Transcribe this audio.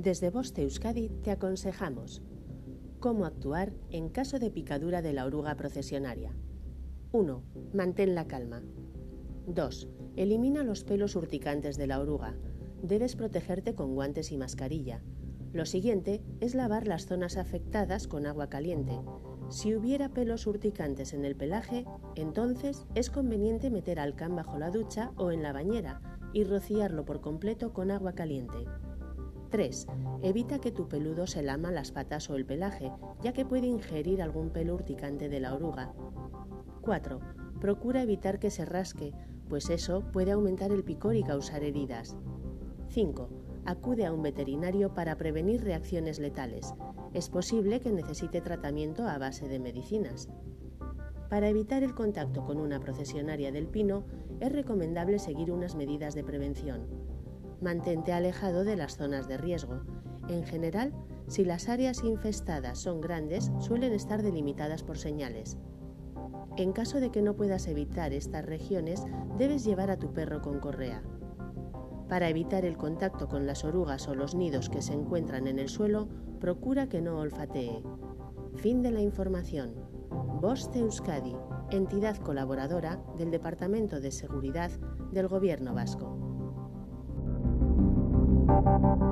Desde Boste Euskadi te aconsejamos cómo actuar en caso de picadura de la oruga procesionaria. 1. Mantén la calma. 2. Elimina los pelos urticantes de la oruga. Debes protegerte con guantes y mascarilla. Lo siguiente es lavar las zonas afectadas con agua caliente. Si hubiera pelos urticantes en el pelaje, entonces es conveniente meter al can bajo la ducha o en la bañera y rociarlo por completo con agua caliente. 3. Evita que tu peludo se lama las patas o el pelaje, ya que puede ingerir algún pelo urticante de la oruga. 4. Procura evitar que se rasque, pues eso puede aumentar el picor y causar heridas. 5. Acude a un veterinario para prevenir reacciones letales. Es posible que necesite tratamiento a base de medicinas. Para evitar el contacto con una procesionaria del pino, es recomendable seguir unas medidas de prevención. Mantente alejado de las zonas de riesgo. En general, si las áreas infestadas son grandes, suelen estar delimitadas por señales. En caso de que no puedas evitar estas regiones, debes llevar a tu perro con correa. Para evitar el contacto con las orugas o los nidos que se encuentran en el suelo, procura que no olfatee. Fin de la información. Boste Euskadi, entidad colaboradora del Departamento de Seguridad del Gobierno Vasco. Thank you.